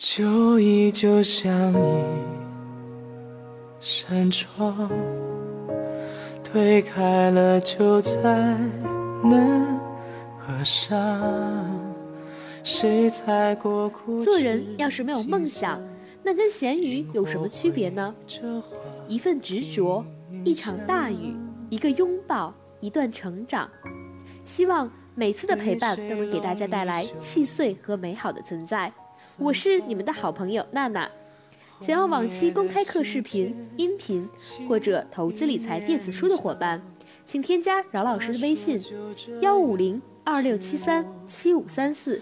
旧忆就像一扇窗，推开了就再难合上。谁踩过苦做人要是没有梦想，那跟咸鱼有什么区别呢？一份执着，一场大雨，一个拥抱，一段成长。希望每次的陪伴都能给大家带来细碎和美好的存在。我是你们的好朋友娜娜。想要往期公开课视频、音频或者投资理财电子书的伙伴，请添加饶老师的微信：幺五零二六七三七五三四。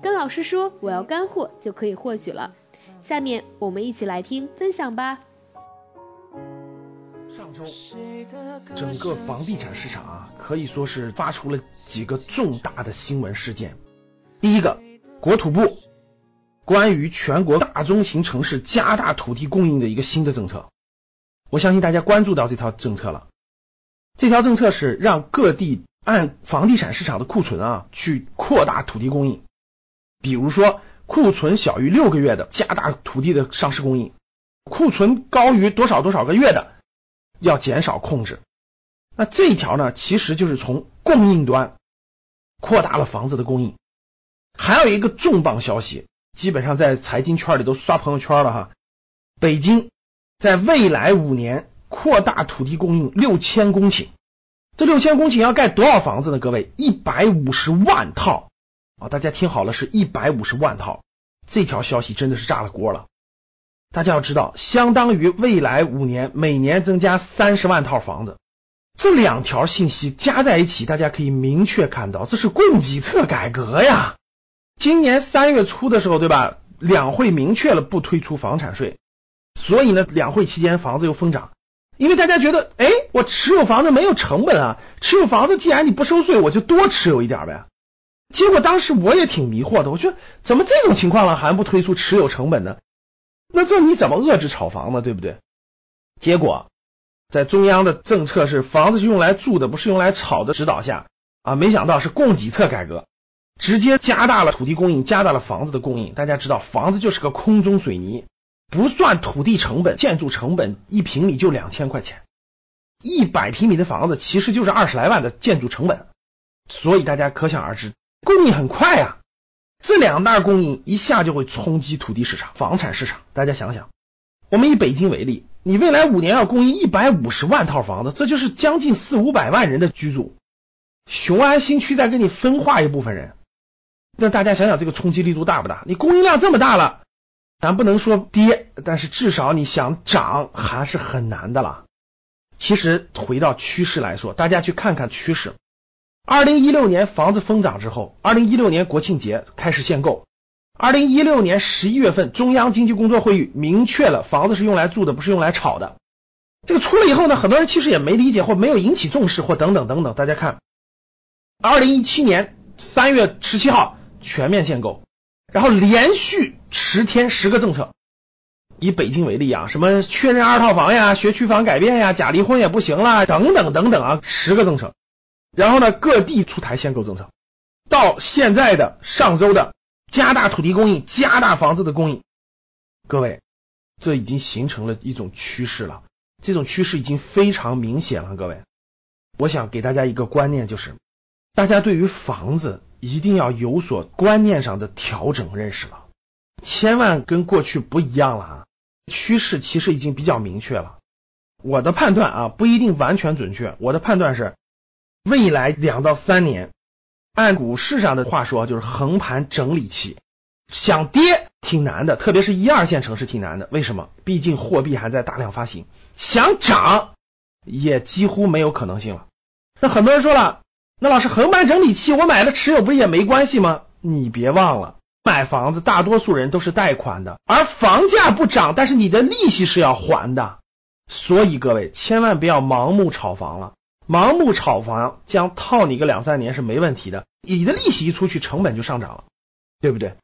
跟老师说我要干货就可以获取了。下面我们一起来听分享吧。上周，整个房地产市场啊，可以说是发出了几个重大的新闻事件。第一个，国土部关于全国大中型城市加大土地供应的一个新的政策，我相信大家关注到这条政策了。这条政策是让各地按房地产市场的库存啊，去扩大土地供应。比如说，库存小于六个月的，加大土地的上市供应；库存高于多少多少个月的，要减少控制。那这一条呢，其实就是从供应端扩大了房子的供应。还有一个重磅消息，基本上在财经圈里都刷朋友圈了哈。北京在未来五年扩大土地供应六千公顷，这六千公顷要盖多少房子呢？各位，一百五十万套。啊，大家听好了，是一百五十万套，这条消息真的是炸了锅了。大家要知道，相当于未来五年每年增加三十万套房子。这两条信息加在一起，大家可以明确看到，这是供给侧改革呀。今年三月初的时候，对吧？两会明确了不推出房产税，所以呢，两会期间房子又疯涨，因为大家觉得，哎，我持有房子没有成本啊，持有房子既然你不收税，我就多持有一点呗。结果当时我也挺迷惑的，我觉得怎么这种情况了还不推出持有成本呢？那这你怎么遏制炒房呢？对不对？结果在中央的政策是房子是用来住的，不是用来炒的指导下啊，没想到是供给侧改革，直接加大了土地供应，加大了房子的供应。大家知道，房子就是个空中水泥，不算土地成本，建筑成本一平米就两千块钱，一百平米的房子其实就是二十来万的建筑成本，所以大家可想而知。供应很快啊，这两大供应一下就会冲击土地市场、房产市场。大家想想，我们以北京为例，你未来五年要供应一百五十万套房子，这就是将近四五百万人的居住。雄安新区再给你分化一部分人，那大家想想这个冲击力度大不大？你供应量这么大了，咱不能说跌，但是至少你想涨还是很难的了。其实回到趋势来说，大家去看看趋势。二零一六年房子疯涨之后，二零一六年国庆节开始限购。二零一六年十一月份，中央经济工作会议明确了房子是用来住的，不是用来炒的。这个出了以后呢，很多人其实也没理解或没有引起重视或等等等等。大家看，二零一七年三月十七号全面限购，然后连续十天十个政策。以北京为例啊，什么确认二套房呀、学区房改变呀、假离婚也不行啦，等等等等啊，十个政策。然后呢，各地出台限购政策，到现在的上周的加大土地供应、加大房子的供应，各位，这已经形成了一种趋势了。这种趋势已经非常明显了。各位，我想给大家一个观念，就是大家对于房子一定要有所观念上的调整认识了，千万跟过去不一样了啊！趋势其实已经比较明确了。我的判断啊，不一定完全准确，我的判断是。未来两到三年，按股市上的话说，就是横盘整理期，想跌挺难的，特别是一二线城市挺难的。为什么？毕竟货币还在大量发行。想涨也几乎没有可能性了。那很多人说了，那老师横盘整理期，我买了持有不是也没关系吗？你别忘了，买房子大多数人都是贷款的，而房价不涨，但是你的利息是要还的。所以各位千万不要盲目炒房了。盲目炒房将套你个两三年是没问题的，你的利息一出去，成本就上涨了，对不对？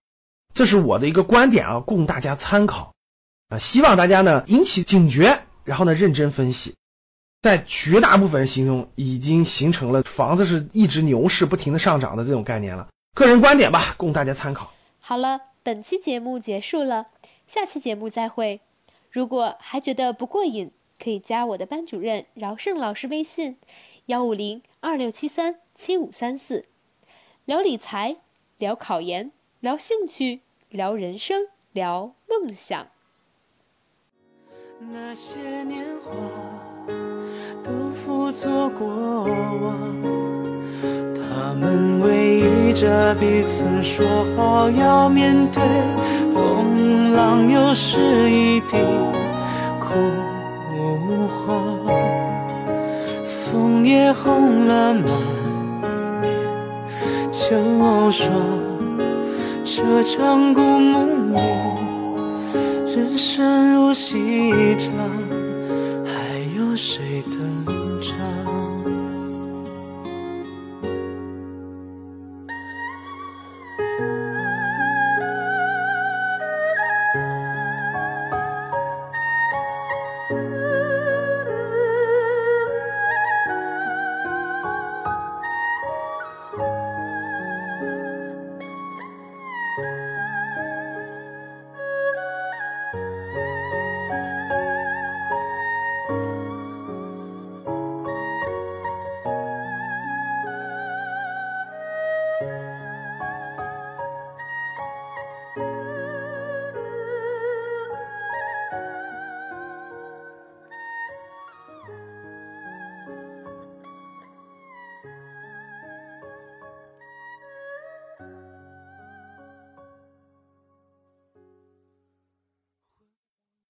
这是我的一个观点啊，供大家参考啊。希望大家呢引起警觉，然后呢认真分析。在绝大部分人心中，已经形成了房子是一直牛市不停的上涨的这种概念了。个人观点吧，供大家参考。好了。本期节目结束了，下期节目再会。如果还觉得不过瘾，可以加我的班主任饶胜老师微信：幺五零二六七三七五三四，聊理财，聊考研，聊兴趣，聊人生，聊梦想。那些年华着彼此说好要面对风浪又是一地枯黄枫叶红了满面秋霜这场故梦里人生如戏场还有谁登场